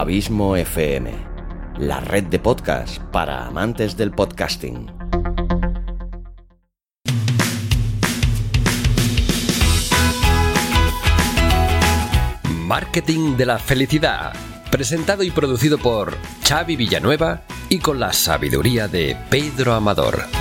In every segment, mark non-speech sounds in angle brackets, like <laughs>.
Abismo FM, la red de podcast para amantes del podcasting. Marketing de la Felicidad, presentado y producido por Xavi Villanueva y con la sabiduría de Pedro Amador.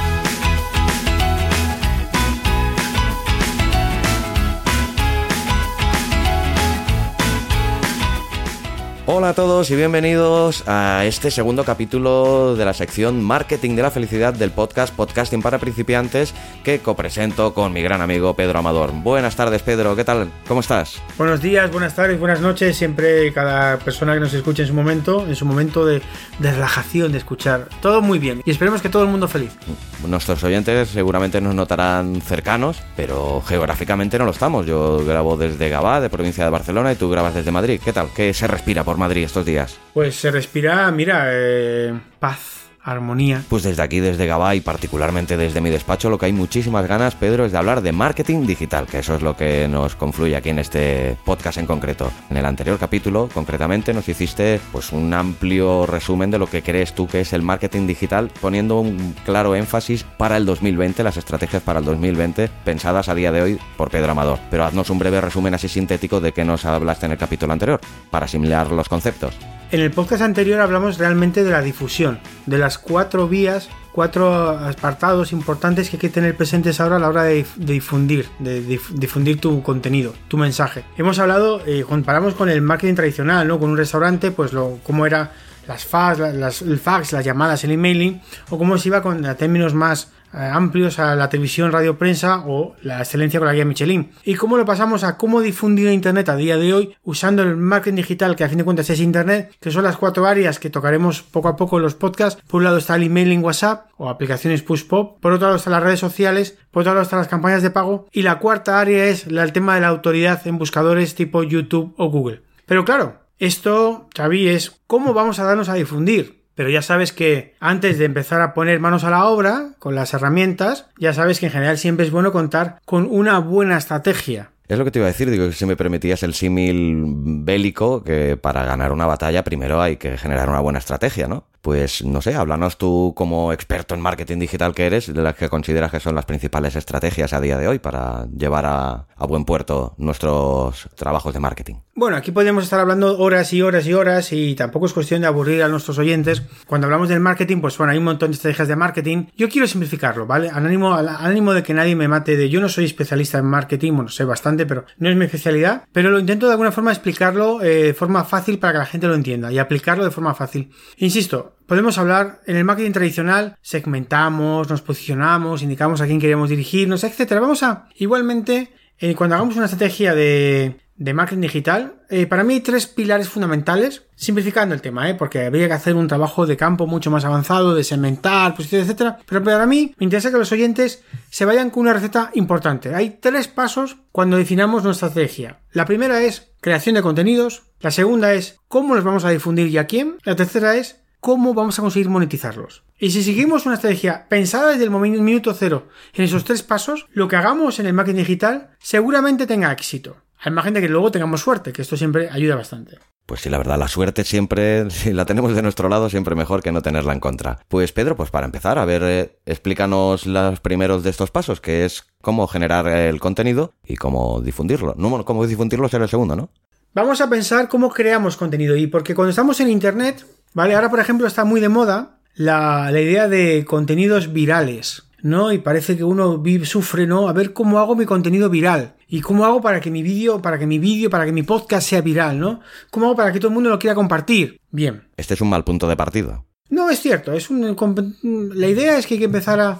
Hola a todos y bienvenidos a este segundo capítulo de la sección Marketing de la Felicidad del podcast Podcasting para Principiantes que copresento con mi gran amigo Pedro Amador. Buenas tardes Pedro, ¿qué tal? ¿Cómo estás? Buenos días, buenas tardes, buenas noches. Siempre cada persona que nos escuche en su momento, en su momento de, de relajación, de escuchar. Todo muy bien y esperemos que todo el mundo feliz. Nuestros oyentes seguramente nos notarán cercanos, pero geográficamente no lo estamos. Yo grabo desde Gabá, de provincia de Barcelona, y tú grabas desde Madrid. ¿Qué tal? ¿Qué se respira por Madrid estos días? Pues se respira, mira, eh, paz, Pues desde aquí, desde Gabá y particularmente desde mi despacho, lo que hay muchísimas ganas, Pedro, es de hablar de marketing digital, que eso es lo que nos confluye aquí en este podcast en concreto. En el anterior capítulo, concretamente, nos hiciste pues un amplio resumen de lo que crees tú que es el marketing digital, poniendo un claro énfasis para el 2020, las estrategias para el 2020 pensadas a día de hoy por Pedro Amador. Pero haznos un breve resumen así sintético de qué nos hablaste en el capítulo anterior, para asimilar los conceptos. En el podcast anterior hablamos realmente de la difusión, de las cuatro vías, cuatro apartados importantes que hay que tener presentes ahora a la hora de, difundir, de, dif- difundir tu contenido, tu mensaje. Hemos hablado, eh, comparamos con el marketing tradicional, ¿no? Con un restaurante, pues lo, cómo era las fax, la- las, llamadas, el emailing, o cómo se iba con términos más amplios a la televisión, radio, prensa o la excelencia con la guía Michelin. Y cómo lo pasamos a cómo difundir Internet a día de hoy usando el marketing digital, que a fin de cuentas es Internet, que son las cuatro áreas que tocaremos poco a poco en los podcasts. Por un lado está el emailing WhatsApp o aplicaciones push pop, por otro lado están las redes sociales, por otro lado están las campañas de pago y la cuarta área es el tema de la autoridad en buscadores tipo YouTube o Google. Pero claro, esto, Xavi, es cómo vamos a darnos a difundir. Pero ya sabes que antes de empezar a poner manos a la obra con las herramientas, ya sabes que en general siempre es bueno contar con una buena estrategia. Es lo que te iba a decir, digo que si me permitías el símil bélico, que para ganar una batalla primero hay que generar una buena estrategia, ¿no? Pues no sé, háblanos tú como experto en marketing digital que eres, de las que consideras que son las principales estrategias a día de hoy para llevar a, buen puerto nuestros trabajos de marketing. Bueno, aquí podemos estar hablando horas y horas y horas y tampoco es cuestión de aburrir a nuestros oyentes. Cuando hablamos del marketing, pues bueno, hay un montón de estrategias de marketing. Yo quiero simplificarlo, ¿vale? Al ánimo, al ánimo de que nadie me mate de yo no soy especialista en marketing, bueno, sé bastante, pero no es mi especialidad. Pero lo intento de alguna forma explicarlo eh, de forma fácil para que la gente lo entienda y aplicarlo de forma fácil. Insisto, podemos hablar en el marketing tradicional, segmentamos, nos posicionamos, indicamos a quién queremos dirigirnos, etcétera. Vamos a, igualmente, eh, cuando hagamos una estrategia de, marketing digital, eh, para mí hay tres pilares fundamentales, simplificando el tema, ¿eh? porque habría que hacer un trabajo de campo mucho más avanzado, de segmentar, posiciones, etcétera. Pero para mí me interesa que los oyentes se vayan con una receta importante. Hay tres pasos cuando definamos nuestra estrategia. La primera es creación de contenidos, la segunda es cómo los vamos a difundir y a quién, la tercera es cómo vamos a conseguir monetizarlos. Y si seguimos una estrategia pensada desde el momento, minuto cero en esos tres pasos, lo que hagamos en el marketing digital seguramente tenga éxito. Al margen de que luego tengamos suerte, que esto siempre ayuda bastante. Pues sí, la verdad, la suerte siempre, <laughs> si la tenemos de nuestro lado, siempre mejor que no tenerla en contra. Pues Pedro, pues para empezar, a ver, eh, explícanos los primeros de estos pasos, que es cómo generar el contenido y cómo difundirlo. No, cómo difundirlo será el segundo, ¿no? Vamos a pensar cómo creamos contenido y porque cuando estamos en Internet, ¿vale? Ahora, por ejemplo, está muy de moda la, la idea de contenidos virales. ¿no? Y parece que uno vive, sufre, ¿no? A ver cómo hago mi contenido viral. Y cómo hago para que mi vídeo, para que mi vídeo, para que mi podcast sea viral, ¿no? ¿Cómo hago para que todo el mundo lo quiera compartir? Bien. Este es un mal punto de partida. No, es cierto. Es un, la idea es que hay que empezar a,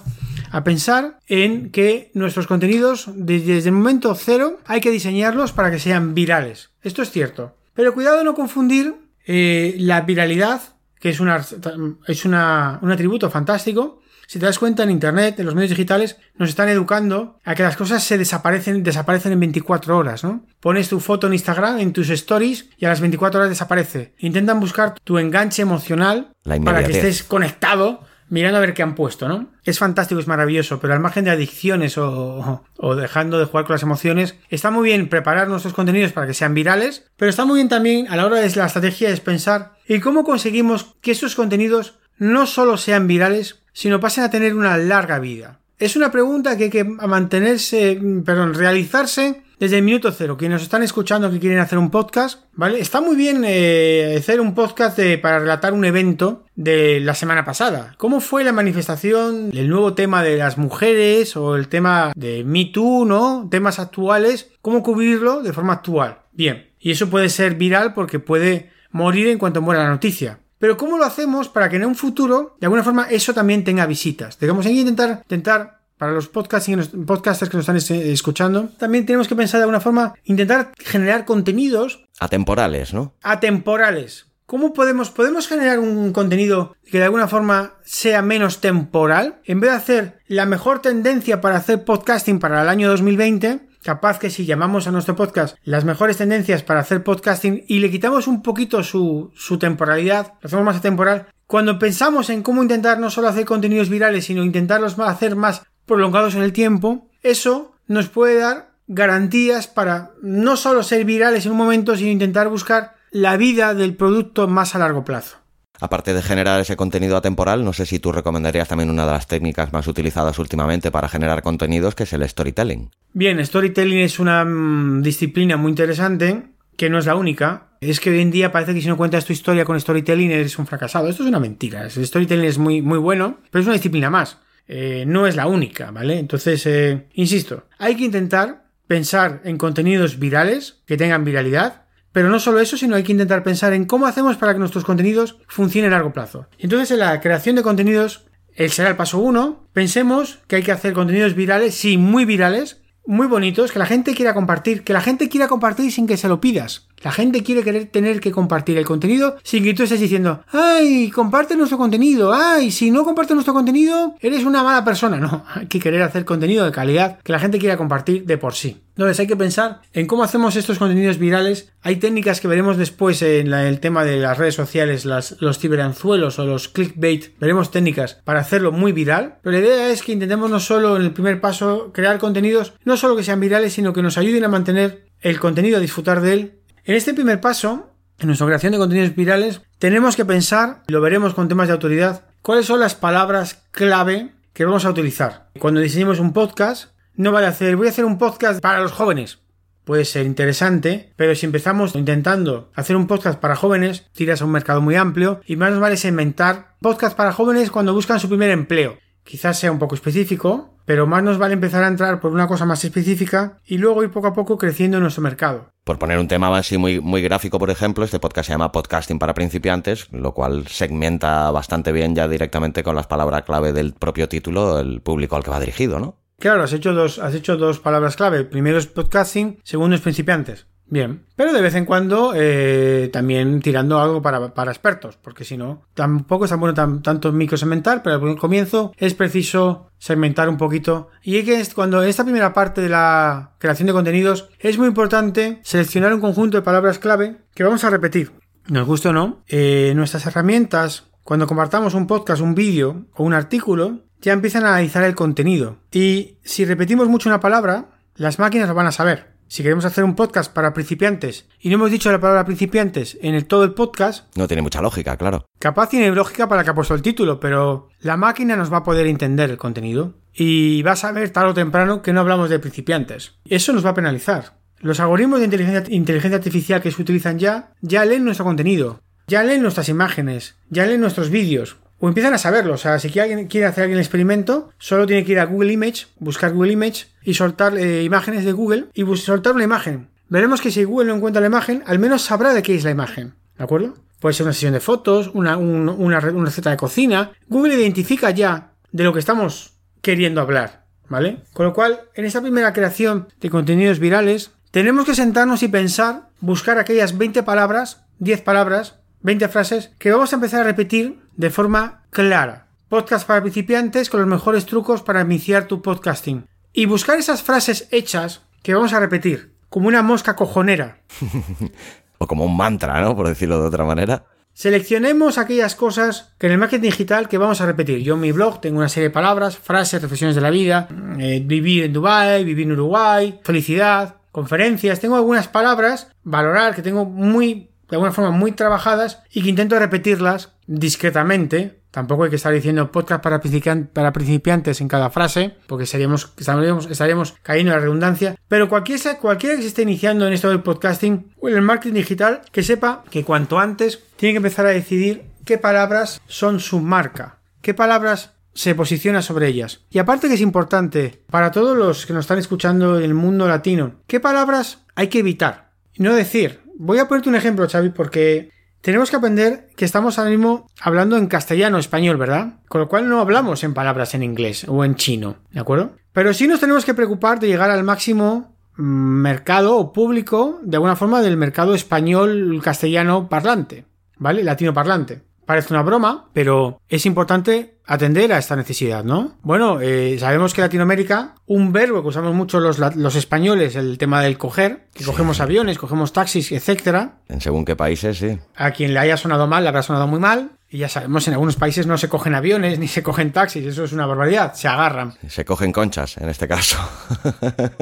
a pensar en que nuestros contenidos, desde, desde el momento cero, hay que diseñarlos para que sean virales. Esto es cierto. Pero cuidado de no confundir eh, la viralidad, que es, una, es una, un atributo fantástico, si te das cuenta en internet, en los medios digitales, nos están educando a que las cosas se desaparecen, desaparecen en 24 horas, ¿no? Pones tu foto en Instagram, en tus stories, y a las 24 horas desaparece. Intentan buscar tu enganche emocional para que estés conectado mirando a ver qué han puesto, ¿no? Es fantástico, es maravilloso, pero al margen de adicciones o, dejando de jugar con las emociones, está muy bien preparar nuestros contenidos para que sean virales, pero está muy bien también a la hora de la estrategia es pensar en cómo conseguimos que estos contenidos no solo sean virales, sino pasen a tener una larga vida. Es una pregunta que hay que mantenerse, perdón, realizarse desde el minuto cero. Quienes nos están escuchando que quieren hacer un podcast, ¿vale? Está muy bien eh, hacer un podcast para relatar un evento de la semana pasada. ¿Cómo fue la manifestación del nuevo tema de las mujeres o el tema de Me Too, ¿no? Temas actuales. ¿Cómo cubrirlo de forma actual? Bien. Y eso puede ser viral porque puede morir en cuanto muera la noticia. Pero ¿cómo lo hacemos para que en un futuro, de alguna forma, eso también tenga visitas? Digamos, hay que intentar, intentar para los podcasters que nos están escuchando, también tenemos que pensar de alguna forma, intentar generar contenidos. Atemporales, ¿no? Atemporales. ¿Cómo podemos, podemos generar un contenido que de alguna forma sea menos temporal? En vez de hacer la mejor tendencia para hacer podcasting para el año 2020, capaz que si llamamos a nuestro podcast las mejores tendencias para hacer podcasting y le quitamos un poquito su, su temporalidad, lo hacemos más atemporal, cuando pensamos en cómo intentar no solo hacer contenidos virales, sino intentarlos hacer más prolongados en el tiempo, eso nos puede dar garantías para no solo ser virales en un momento, sino intentar buscar la vida del producto más a largo plazo. Aparte de generar ese contenido atemporal, no sé si tú recomendarías también una de las técnicas más utilizadas últimamente para generar contenidos, que es el storytelling. Bien, storytelling es una mm, disciplina muy interesante, que no es la única. Es que hoy en día parece que si no cuentas tu historia con storytelling eres un fracasado. Esto es una mentira. El storytelling es muy, muy bueno, pero es una disciplina más. Eh, no es la única, ¿vale? Entonces, eh, insisto, hay que intentar pensar en contenidos virales que tengan viralidad, pero no solo eso, sino hay que intentar pensar en cómo hacemos para que nuestros contenidos funcionen a largo plazo. Entonces, en la creación de contenidos, el será el paso uno. Pensemos que hay que hacer contenidos virales, sí, muy virales, muy bonitos, que la gente quiera compartir, que la gente quiera compartir sin que se lo pidas. La gente quiere querer tener que compartir el contenido sin que tú estés diciendo, ay, comparte nuestro contenido, ay, si no compartes nuestro contenido, eres una mala persona. <laughs> No, hay que querer hacer contenido de calidad que la gente quiera compartir de por sí. Entonces hay que pensar en cómo hacemos estos contenidos virales. Hay técnicas que veremos después en el tema de las redes sociales, los ciberanzuelos o los clickbait. Veremos técnicas para hacerlo muy viral. Pero la idea es que intentemos no solo en el primer paso crear contenidos, no solo que sean virales, sino que nos ayuden a mantener el contenido, a disfrutar de él en este primer paso, en nuestra creación de contenidos virales, tenemos que pensar, y lo veremos con temas de autoridad, cuáles son las palabras clave que vamos a utilizar. Cuando diseñemos un podcast, no vale hacer, voy a hacer un podcast para los jóvenes. Puede ser interesante, pero si empezamos intentando hacer un podcast para jóvenes, tiras a un mercado muy amplio y más nos vale segmentar podcast para jóvenes cuando buscan su primer empleo. Quizás sea un poco específico, pero más nos vale empezar a entrar por una cosa más específica y luego ir poco a poco creciendo en nuestro mercado. Por poner un tema así muy, muy gráfico, por ejemplo, este podcast se llama Podcasting para principiantes, lo cual segmenta bastante bien ya directamente con las palabras clave del propio título el público al que va dirigido, ¿no? Claro, has hecho dos, has hecho dos palabras clave. Primero es podcasting, segundo es principiantes. Bien, pero de vez en cuando eh, también tirando algo para, para, expertos, porque si no, tampoco es tan bueno tan, tanto microsegmentar, pero al comienzo es preciso segmentar un poquito. Y es que cuando esta primera parte de la creación de contenidos es muy importante seleccionar un conjunto de palabras clave que vamos a repetir. Nos gusta o no, eh, nuestras herramientas, cuando compartamos un podcast, un vídeo o un artículo, ya empiezan a analizar el contenido. Y si repetimos mucho una palabra, las máquinas lo van a saber si queremos hacer un podcast para principiantes y no hemos dicho la palabra principiantes en el, todo el podcast... No tiene mucha lógica, claro. Capaz tiene lógica para que ha puesto el título, pero la máquina nos va a poder entender el contenido y va a saber tarde o temprano que no hablamos de principiantes. Eso nos va a penalizar. Los algoritmos de inteligencia, inteligencia artificial que se utilizan ya, ya leen nuestro contenido, ya leen nuestras imágenes, ya leen nuestros vídeos, o empiezan a saberlo. O sea, si alguien quiere hacer el experimento, solo tiene que ir a Google Image, buscar Google Image y soltar eh, imágenes de Google y soltar una imagen. Veremos que si Google no encuentra la imagen, al menos sabrá de qué es la imagen. ¿De acuerdo? Puede ser una sesión de fotos, una, una receta de cocina. Google identifica ya de lo que estamos queriendo hablar. ¿Vale? Con lo cual, en esta primera creación de contenidos virales, tenemos que sentarnos y pensar, buscar aquellas 20 palabras, 10 palabras, 20 frases que vamos a empezar a repetir de forma clara. Podcast para principiantes con los mejores trucos para iniciar tu podcasting. Y buscar esas frases hechas que vamos a repetir, como una mosca cojonera. <laughs> o como un mantra, ¿no? Por decirlo de otra manera. Seleccionemos aquellas cosas que en el marketing digital que vamos a repetir. Yo en mi blog tengo una serie de palabras, frases, reflexiones de la vida, eh, vivir en Dubai, vivir en Uruguay, felicidad, conferencias. Tengo algunas palabras, valorar, que tengo muy, de alguna forma muy trabajadas y que intento repetirlas discretamente. Tampoco hay que estar diciendo podcast para, principiantes en cada frase, porque estaríamos, estaríamos, estaríamos cayendo en la redundancia. Pero cualquiera, cualquiera que se esté iniciando en esto del podcasting o en el marketing digital, que sepa que cuanto antes tiene que empezar a decidir qué palabras son su marca, qué palabras se posiciona sobre ellas. Y aparte que es importante para todos los que nos están escuchando en el mundo latino, qué palabras hay que evitar. No decir, voy a ponerte un ejemplo, Xavi, porque tenemos que aprender que estamos ahora mismo hablando en castellano español, ¿verdad? Con lo cual no hablamos en palabras en inglés o en chino, ¿de acuerdo? Pero sí nos tenemos que preocupar de llegar al máximo mm, mercado o público, de alguna forma, del mercado español castellano parlante, ¿vale? Latino parlante. Parece una broma, pero es importante atender a esta necesidad, ¿no? Bueno, eh, sabemos que en Latinoamérica, un verbo que usamos mucho los, los españoles, el tema del coger, que cogemos aviones, cogemos taxis, etcétera. En según qué países, sí. A quien le haya sonado mal, le habrá sonado muy mal. Y ya sabemos, en algunos países no se cogen aviones <laughs> ni se cogen taxis, eso es una barbaridad, se agarran. Se cogen conchas, en este caso.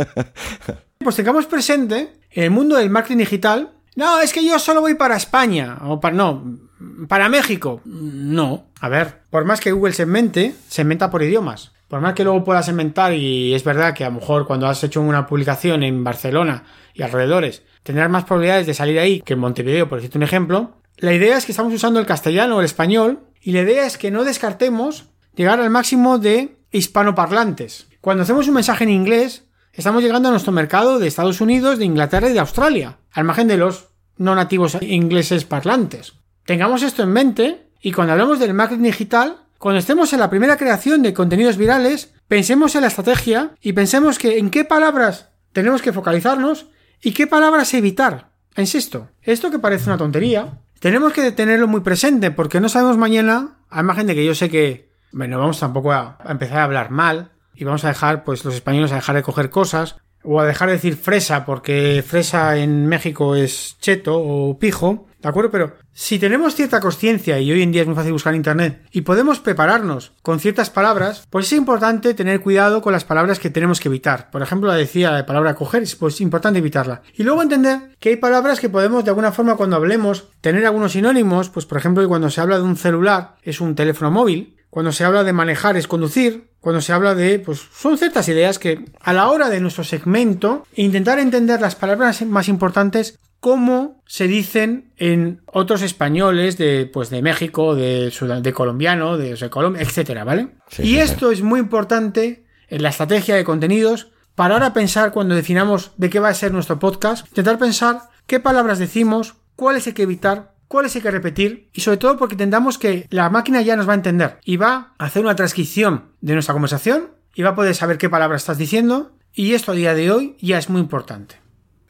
<laughs> pues tengamos presente, en el mundo del marketing digital, no, es que yo solo voy para España, o para, no, para México. No. A ver, por más que Google segmente, segmenta por idiomas. Por más que luego puedas segmentar, y es verdad que a lo mejor cuando has hecho una publicación en Barcelona y alrededores, tendrás más probabilidades de salir ahí que en Montevideo, por decirte un ejemplo. La idea es que estamos usando el castellano o el español, y la idea es que no descartemos llegar al máximo de hispanoparlantes. Cuando hacemos un mensaje en inglés, estamos llegando a nuestro mercado de Estados Unidos, de Inglaterra y de Australia, al margen de los no nativos ingleses parlantes. Tengamos esto en mente y cuando hablamos del marketing digital, cuando estemos en la primera creación de contenidos virales, pensemos en la estrategia y pensemos que en qué palabras tenemos que focalizarnos y qué palabras evitar. Insisto, esto que parece una tontería, tenemos que tenerlo muy presente porque no sabemos mañana, a margen de que yo sé que, bueno, vamos tampoco a empezar a hablar mal y vamos a dejar, pues los españoles a dejar de coger cosas o a dejar de decir fresa porque fresa en México es cheto o pijo, ¿De acuerdo? Pero si tenemos cierta conciencia, y hoy en día es muy fácil buscar en Internet, y podemos prepararnos con ciertas palabras, pues es importante tener cuidado con las palabras que tenemos que evitar. Por ejemplo, la decía la palabra coger, pues es importante evitarla. Y luego entender que hay palabras que podemos de alguna forma cuando hablemos tener algunos sinónimos, pues por ejemplo cuando se habla de un celular es un teléfono móvil, cuando se habla de manejar es conducir, cuando se habla de, pues son ciertas ideas que a la hora de nuestro segmento intentar entender las palabras más importantes como se dicen en otros españoles de, pues, de México, de, de colombiano, de, Colombia, etcétera, ¿vale? y esto es muy importante en la estrategia de contenidos para ahora pensar cuando definamos de qué va a ser nuestro podcast, intentar pensar qué palabras decimos, cuáles hay que evitar, cuáles hay que repetir y sobre todo porque entendamos que la máquina ya nos va a entender y va a hacer una transcripción de nuestra conversación y va a poder saber qué palabras estás diciendo y esto a día de hoy ya es muy importante.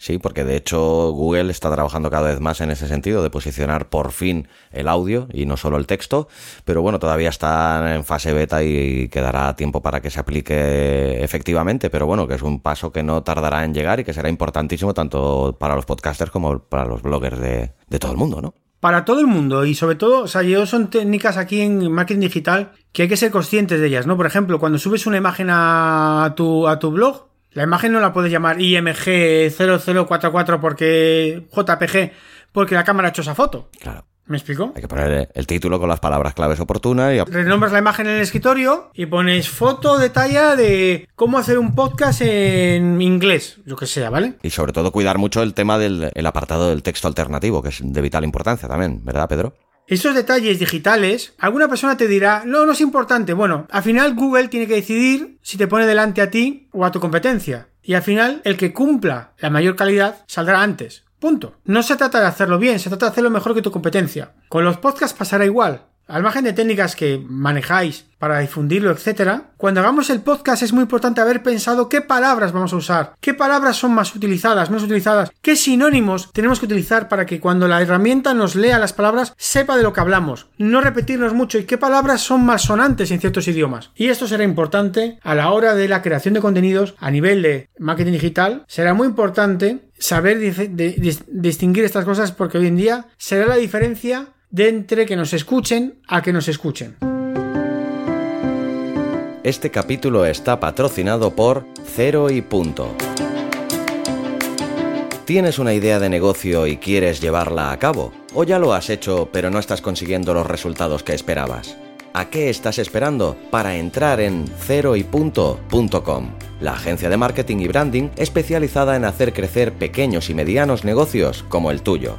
Sí, porque de hecho Google está trabajando cada vez más en ese sentido de posicionar por fin el audio y no solo el texto, pero bueno, todavía está en fase beta y quedará tiempo para que se aplique efectivamente, pero bueno, que es un paso que no tardará en llegar y que será importantísimo tanto para los podcasters como para los bloggers de, de todo el mundo, ¿no? Para todo el mundo y sobre todo, o sea, yo son técnicas aquí en marketing digital que hay que ser conscientes de ellas, ¿no? Por ejemplo, cuando subes una imagen a tu, a tu blog, la imagen no la puedes llamar IMG 0044 porque JPG porque la cámara ha hecho esa foto. Claro. ¿Me explico? Hay que poner el título con las palabras claves oportunas y... Renombras la imagen en el escritorio y pones foto de talla de cómo hacer un podcast en inglés, lo que sea, ¿vale? Y sobre todo cuidar mucho el tema del apartado del texto alternativo, que es de vital importancia también, ¿verdad, Pedro? Esos detalles digitales, alguna persona te dirá, no, no es importante. Bueno, al final Google tiene que decidir si te pone delante a ti o a tu competencia. Y al final, el que cumpla la mayor calidad saldrá antes. Punto. No se trata de hacerlo bien, se trata de hacerlo mejor que tu competencia. Con los podcasts pasará igual. Al margen de técnicas que manejáis para difundirlo, etcétera, cuando hagamos el podcast es muy importante haber pensado qué palabras vamos a usar, qué palabras son más utilizadas, menos utilizadas, qué sinónimos tenemos que utilizar para que cuando la herramienta nos lea las palabras sepa de lo que hablamos, no repetirnos mucho y qué palabras son más sonantes en ciertos idiomas. Y esto será importante a la hora de la creación de contenidos a nivel de marketing digital, será muy importante saber distinguir estas cosas porque hoy en día será la diferencia de entre que nos escuchen a que nos escuchen. Este capítulo está patrocinado por Cero y Punto. ¿Tienes una idea de negocio y quieres llevarla a cabo? ¿O ya lo has hecho pero no estás consiguiendo los resultados que esperabas? ¿A qué estás esperando para entrar en ceroypunto.com? La agencia de marketing y branding especializada en hacer crecer pequeños y medianos negocios como el tuyo.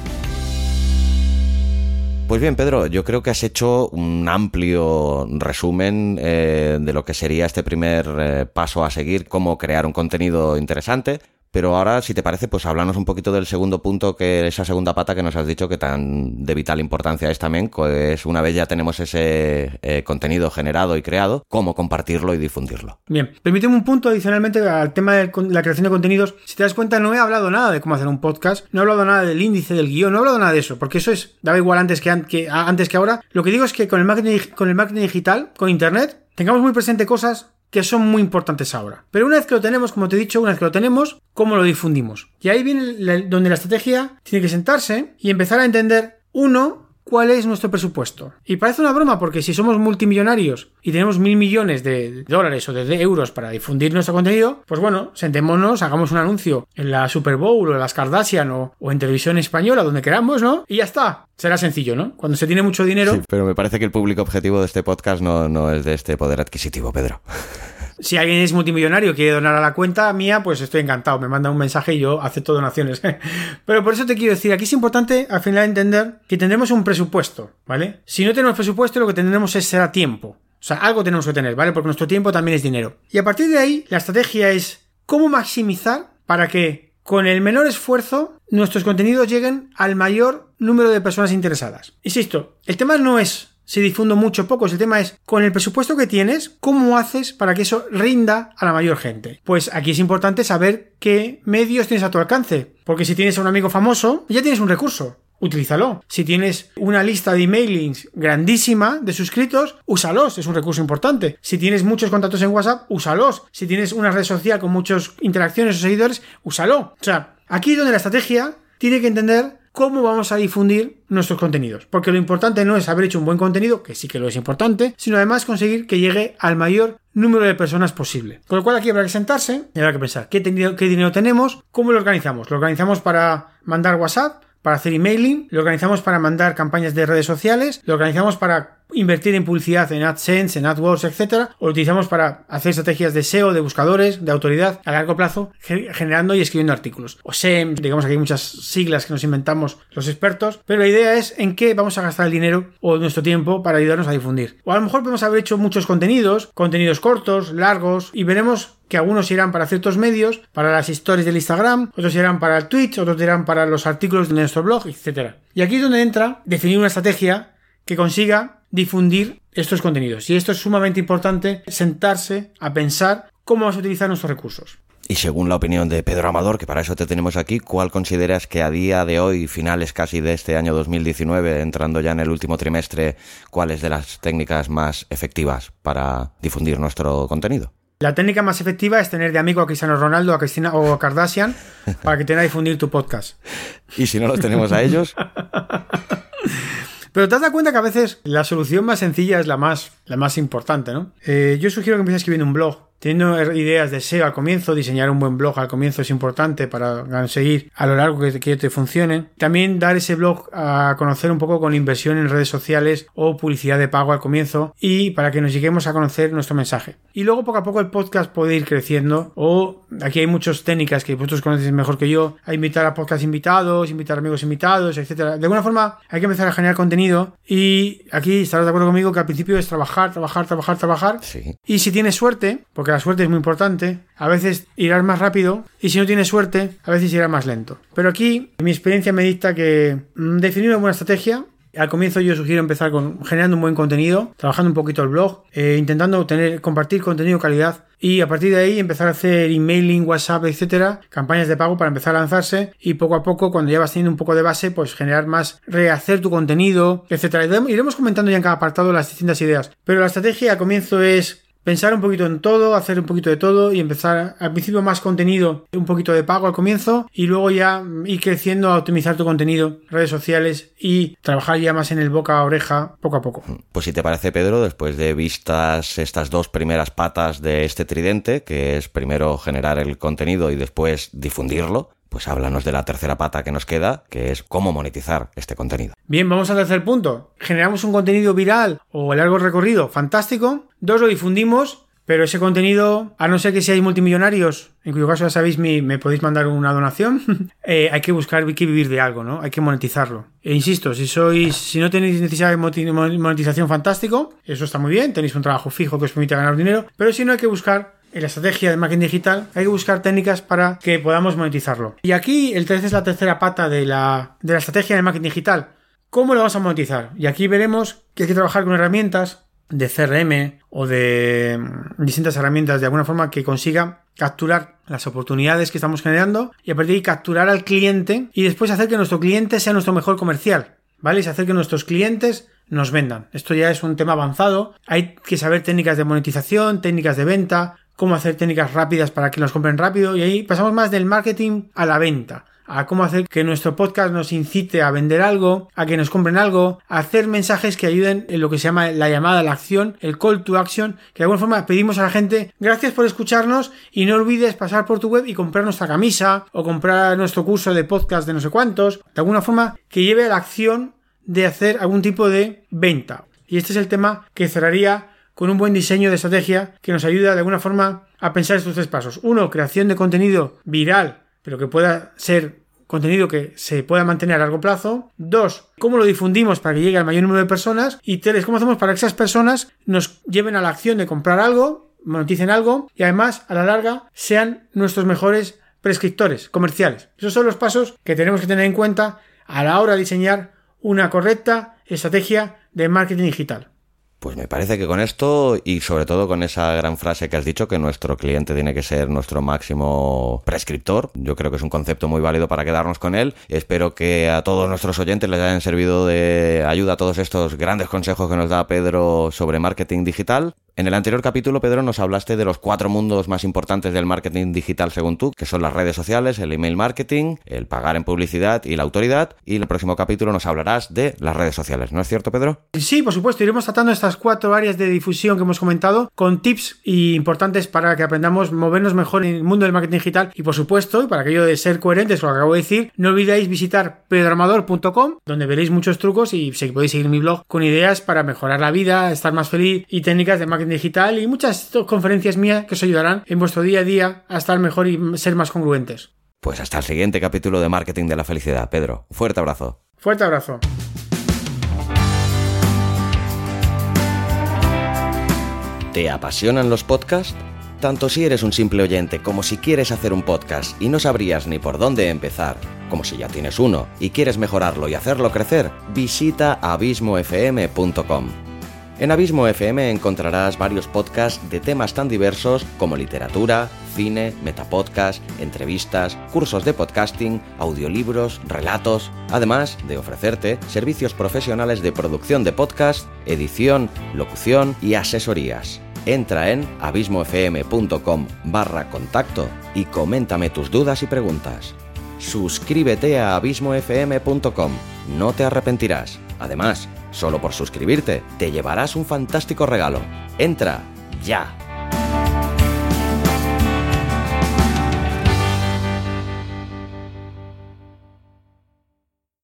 Pues bien, Pedro, yo creo que has hecho un amplio resumen eh, de lo que sería este primer eh, paso a seguir, cómo crear un contenido interesante. Pero ahora, si te parece, pues háblanos un poquito del segundo punto, que esa segunda pata que nos has dicho que tan de vital importancia es también, pues una vez ya tenemos ese eh, contenido generado y creado, cómo compartirlo y difundirlo. Bien, permíteme un punto adicionalmente al tema de la creación de contenidos. Si te das cuenta, no he hablado nada de cómo hacer un podcast, no he hablado nada del índice del guion, no he hablado nada de eso, porque eso es, daba igual antes que, que, antes que ahora. Lo que digo es que con el con el marketing digital, con Internet, tengamos muy presente cosas que son muy importantes ahora. Pero una vez que lo tenemos, como te he dicho, una vez que lo tenemos, ¿cómo lo difundimos? Y ahí viene donde la estrategia tiene que sentarse y empezar a entender, uno, cuál es nuestro presupuesto. Y parece una broma porque si somos multimillonarios y tenemos mil millones de dólares o de euros para difundir nuestro contenido, pues bueno, sentémonos, hagamos un anuncio en la Super Bowl o en las Kardashian o, en televisión española, donde queramos, ¿no? Y ya está. Será sencillo, ¿no? Cuando se tiene mucho dinero. Pero me parece que el público objetivo de este podcast no, no es de este poder adquisitivo, Pedro. <laughs> Si alguien es multimillonario y quiere donar a la cuenta mía, pues estoy encantado. Me manda un mensaje y yo acepto donaciones. <laughs> Pero por eso te quiero decir, aquí es importante al final entender que tendremos un presupuesto, ¿vale? Si no tenemos presupuesto, lo que tendremos es será tiempo. O sea, algo tenemos que tener, ¿vale? Porque nuestro tiempo también es dinero. Y a partir de ahí, la estrategia es cómo maximizar para que con el menor esfuerzo nuestros contenidos lleguen al mayor número de personas interesadas. Insisto, el tema no es si difundo mucho o poco. El tema es, con el presupuesto que tienes, ¿cómo haces para que eso rinda a la mayor gente? Pues aquí es importante saber qué medios tienes a tu alcance. Porque si tienes a un amigo famoso, ya tienes un recurso. Utilízalo. Si tienes una lista de emailings grandísima de suscritos, úsalos, es un recurso importante. Si tienes muchos contactos en WhatsApp, úsalos. Si tienes una red social con muchas interacciones o seguidores, úsalo. O sea, aquí es donde la estrategia tiene que entender cómo vamos a difundir nuestros contenidos. Porque lo importante no es haber hecho un buen contenido, que sí que lo es importante, sino además conseguir que llegue al mayor número de personas posible. Con lo cual aquí habrá que sentarse y habrá que pensar qué, qué dinero tenemos, cómo lo organizamos. Lo organizamos para mandar WhatsApp, para hacer emailing, lo organizamos para mandar campañas de redes sociales, lo organizamos para invertir en publicidad en AdSense, en AdWords, etcétera, o lo utilizamos para hacer estrategias de SEO, de buscadores, de autoridad a largo plazo, generando y escribiendo artículos. O SEM, digamos que hay muchas siglas que nos inventamos los expertos, pero la idea es en qué vamos a gastar el dinero o nuestro tiempo para ayudarnos a difundir. O a lo mejor podemos haber hecho muchos contenidos, contenidos cortos, largos, y veremos que algunos irán para ciertos medios, para las historias del Instagram, otros irán para el Twitch, otros irán para los artículos de nuestro blog, etc. Y aquí es donde entra definir una estrategia que consiga difundir estos contenidos. Y esto es sumamente importante, sentarse a pensar cómo vas a utilizar nuestros recursos. Y según la opinión de Pedro Amador, que para eso te tenemos aquí, ¿cuál consideras que a día de hoy, finales casi de este año 2019, entrando ya en el último trimestre, cuáles de las técnicas más efectivas para difundir nuestro contenido? La técnica más efectiva es tener de amigo a Cristiano Ronaldo, a Cristina o a Kardashian <laughs> para que tenga a difundir tu podcast. ¿Y si no los tenemos a ellos? Pero te das cuenta que a veces la solución más sencilla es la más, la más importante, ¿no? Eh, yo sugiero que empieces escribiendo un blog Teniendo ideas de SEO al comienzo, diseñar un buen blog al comienzo es importante para conseguir a lo largo que, que te funcionen. También dar ese blog a conocer un poco con inversión en redes sociales o publicidad de pago al comienzo y para que nos lleguemos a conocer nuestro mensaje. Y luego poco a poco el podcast puede ir creciendo o aquí hay muchas técnicas que vosotros conocéis mejor que yo, a invitar a podcast invitados, invitar a amigos invitados, etcétera. De alguna forma hay que empezar a generar contenido y aquí estarás de acuerdo conmigo que al principio es trabajar, trabajar, trabajar, trabajar. Sí. Y si tienes suerte, porque la suerte es muy importante. A veces irás más rápido y si no tienes suerte, a veces irás más lento. Pero aquí mi experiencia me dicta que mm, definir una buena estrategia Al comienzo yo sugiero empezar con generando un buen contenido, trabajando un poquito el blog, eh, intentando tener, compartir contenido de calidad y a partir de ahí empezar a hacer emailing, WhatsApp, etcétera, campañas de pago para empezar a lanzarse y poco a poco cuando ya vas teniendo un poco de base, pues generar más, rehacer tu contenido, etcétera. Iremos comentando ya en cada apartado las distintas ideas, pero la estrategia al comienzo es pensar un poquito en todo, hacer un poquito de todo y empezar al principio más contenido, un poquito de pago al comienzo y luego ya ir creciendo a optimizar tu contenido, redes sociales y trabajar ya más en el boca a oreja poco a poco. Pues si te parece Pedro, después de vistas estas dos primeras patas de este tridente, que es primero generar el contenido y después difundirlo, pues háblanos de la tercera pata que nos queda, que es cómo monetizar este contenido. Bien, vamos al tercer punto. Generamos un contenido viral o largo recorrido fantástico. Dos, lo difundimos, pero ese contenido, a no ser que seáis multimillonarios, en cuyo caso ya sabéis, me, podéis mandar una donación, <laughs> eh, hay que buscar, hay que vivir de algo, ¿no? Hay que monetizarlo. E insisto, si sois, si no tenéis necesidad de monetización fantástico, eso está muy bien, tenéis un trabajo fijo que os permite ganar dinero, pero si no hay que buscar en la estrategia de marketing digital hay que buscar técnicas para que podamos monetizarlo. Y aquí el 13 es la tercera pata de la, de la estrategia de marketing digital. ¿Cómo lo vamos a monetizar? Y aquí veremos que hay que trabajar con herramientas de CRM o de mm, distintas herramientas de alguna forma que consiga capturar las oportunidades que estamos generando y a partir de ahí capturar al cliente y después hacer que nuestro cliente sea nuestro mejor comercial. ¿Vale? Y hacer que nuestros clientes nos vendan. Esto ya es un tema avanzado. Hay que saber técnicas de monetización, técnicas de venta, cómo hacer técnicas rápidas para que nos compren rápido y ahí pasamos más del marketing a la venta a cómo hacer que nuestro podcast nos incite a vender algo, a que nos compren algo, a hacer mensajes que ayuden en lo que se llama la llamada a la acción, el call to action, que de alguna forma pedimos a la gente gracias por escucharnos y no olvides pasar por tu web y comprar nuestra camisa o comprar nuestro curso de podcast de no sé cuántos, de alguna forma que lleve a la acción de hacer algún tipo de venta. Y este es el tema que cerraría con un buen diseño de estrategia que nos ayuda de alguna forma a pensar estos tres pasos. Uno, creación de contenido viral, pero que pueda ser contenido que se pueda mantener a largo plazo. Dos, cómo lo difundimos para que llegue al mayor número de personas. Y tres, cómo hacemos para que esas personas nos lleven a la acción de comprar algo, moneticen algo y además a la larga sean nuestros mejores prescriptores comerciales. Esos son los pasos que tenemos que tener en cuenta a la hora de diseñar una correcta estrategia de marketing digital. Pues me parece que con esto y sobre todo con esa gran frase que has dicho que nuestro cliente tiene que ser nuestro máximo prescriptor, yo creo que es un concepto muy válido para quedarnos con él. Espero que a todos nuestros oyentes les hayan servido de ayuda a todos estos grandes consejos que nos da Pedro sobre marketing digital. En el anterior capítulo, Pedro, nos hablaste de los cuatro mundos más importantes del marketing digital según tú, que son las redes sociales, el email marketing, el pagar en publicidad y la autoridad. Y en el próximo capítulo nos hablarás de las redes sociales, ¿no es cierto, Pedro? Sí, por supuesto. Iremos tratando estas cuatro áreas de difusión que hemos comentado con tips importantes para que aprendamos a movernos mejor en el mundo del marketing digital. Y por supuesto, y para aquello de ser coherentes con lo que acabo de decir, no olvidéis visitar pedroamador.com, donde veréis muchos trucos y podéis seguir mi blog con ideas para mejorar la vida, estar más feliz y técnicas de marketing digital y muchas conferencias mías que os ayudarán en vuestro día a día a estar mejor y ser más congruentes. Pues hasta el siguiente capítulo de Marketing de la Felicidad, Pedro. Fuerte abrazo. Fuerte abrazo. ¿Te apasionan los podcasts? Tanto si eres un simple oyente como si quieres hacer un podcast y no sabrías ni por dónde empezar, como si ya tienes uno y quieres mejorarlo y hacerlo crecer, visita abismofm.com. En Abismo FM encontrarás varios podcasts de temas tan diversos como literatura, cine, metapodcast, entrevistas, cursos de podcasting, audiolibros, relatos, además de ofrecerte servicios profesionales de producción de podcast, edición, locución y asesorías. Entra en abismofm.com barra contacto y coméntame tus dudas y preguntas. Suscríbete a abismofm.com, no te arrepentirás. Además, Solo por suscribirte te llevarás un fantástico regalo. Entra ya.